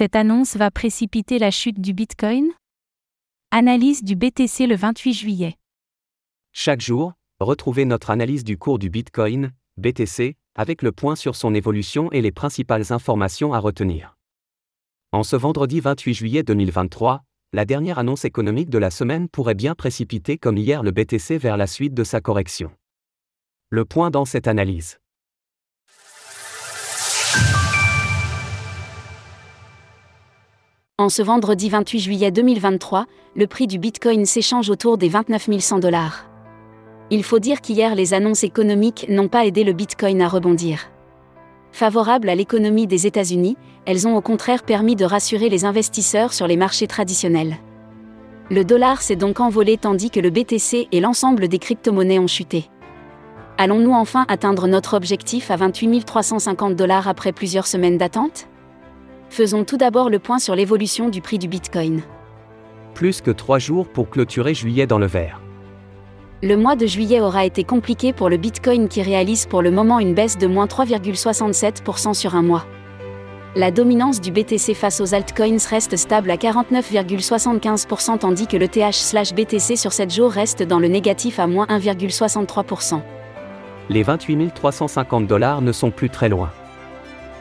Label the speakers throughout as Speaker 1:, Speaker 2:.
Speaker 1: Cette annonce va précipiter la chute du Bitcoin? Analyse du BTC le 28 juillet.
Speaker 2: Chaque jour, retrouvez notre analyse du cours du Bitcoin, BTC, avec le point sur son évolution et les principales informations à retenir. En ce vendredi 28 juillet 2023, la dernière annonce économique de la semaine pourrait bien précipiter comme hier le BTC vers la suite de sa correction. Le point dans cette analyse.
Speaker 3: En ce vendredi 28 juillet 2023, le prix du Bitcoin s'échange autour des 29 100 dollars. Il faut dire qu'hier les annonces économiques n'ont pas aidé le Bitcoin à rebondir. Favorables à l'économie des États-Unis, elles ont au contraire permis de rassurer les investisseurs sur les marchés traditionnels. Le dollar s'est donc envolé tandis que le BTC et l'ensemble des crypto-monnaies ont chuté. Allons-nous enfin atteindre notre objectif à 28 350 dollars après plusieurs semaines d'attente? Faisons tout d'abord le point sur l'évolution du prix du Bitcoin.
Speaker 2: Plus que trois jours pour clôturer juillet dans le vert.
Speaker 3: Le mois de juillet aura été compliqué pour le Bitcoin qui réalise pour le moment une baisse de moins 3,67% sur un mois. La dominance du BTC face aux altcoins reste stable à 49,75% tandis que le TH/BTC sur 7 jours reste dans le négatif à moins 1,63%.
Speaker 2: Les 28 350 dollars ne sont plus très loin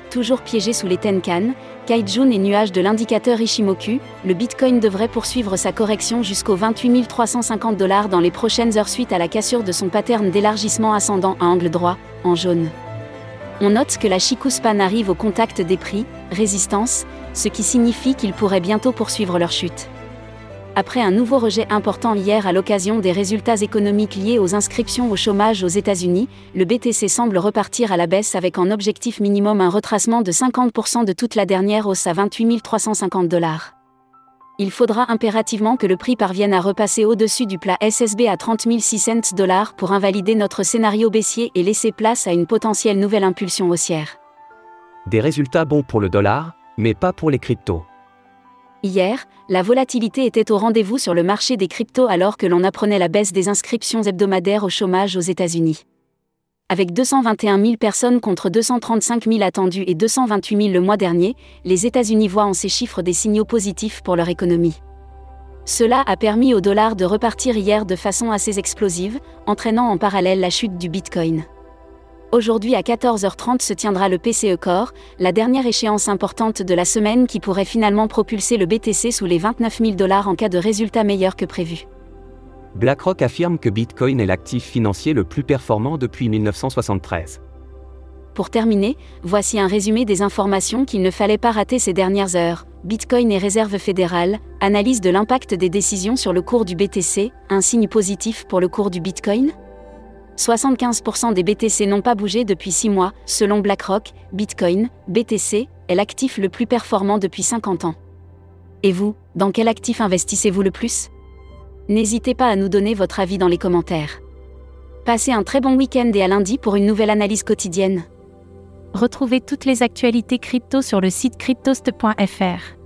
Speaker 3: toujours piégé sous les Tenkan, Kaijun et nuages de l'indicateur Ishimoku, le Bitcoin devrait poursuivre sa correction jusqu'aux 28 350 dollars dans les prochaines heures suite à la cassure de son pattern d'élargissement ascendant à angle droit, en jaune. On note que la Chikuspan arrive au contact des prix, résistance, ce qui signifie qu'ils pourraient bientôt poursuivre leur chute. Après un nouveau rejet important hier à l'occasion des résultats économiques liés aux inscriptions au chômage aux États-Unis, le BTC semble repartir à la baisse avec en objectif minimum un retracement de 50% de toute la dernière hausse à 28 350 dollars. Il faudra impérativement que le prix parvienne à repasser au-dessus du plat SSB à 30 600 dollars pour invalider notre scénario baissier et laisser place à une potentielle nouvelle impulsion haussière.
Speaker 2: Des résultats bons pour le dollar, mais pas pour les cryptos.
Speaker 3: Hier, la volatilité était au rendez-vous sur le marché des cryptos alors que l'on apprenait la baisse des inscriptions hebdomadaires au chômage aux États-Unis. Avec 221 000 personnes contre 235 000 attendues et 228 000 le mois dernier, les États-Unis voient en ces chiffres des signaux positifs pour leur économie. Cela a permis au dollar de repartir hier de façon assez explosive, entraînant en parallèle la chute du Bitcoin. Aujourd'hui à 14h30 se tiendra le PCE Core, la dernière échéance importante de la semaine qui pourrait finalement propulser le BTC sous les 29 000 dollars en cas de résultats meilleurs que prévu.
Speaker 2: BlackRock affirme que Bitcoin est l'actif financier le plus performant depuis 1973.
Speaker 3: Pour terminer, voici un résumé des informations qu'il ne fallait pas rater ces dernières heures. Bitcoin et Réserve fédérale, analyse de l'impact des décisions sur le cours du BTC, un signe positif pour le cours du Bitcoin? 75% des BTC n'ont pas bougé depuis 6 mois, selon BlackRock, Bitcoin, BTC, est l'actif le plus performant depuis 50 ans. Et vous, dans quel actif investissez-vous le plus? N'hésitez pas à nous donner votre avis dans les commentaires. Passez un très bon week-end et à lundi pour une nouvelle analyse quotidienne.
Speaker 1: Retrouvez toutes les actualités crypto sur le site cryptost.fr.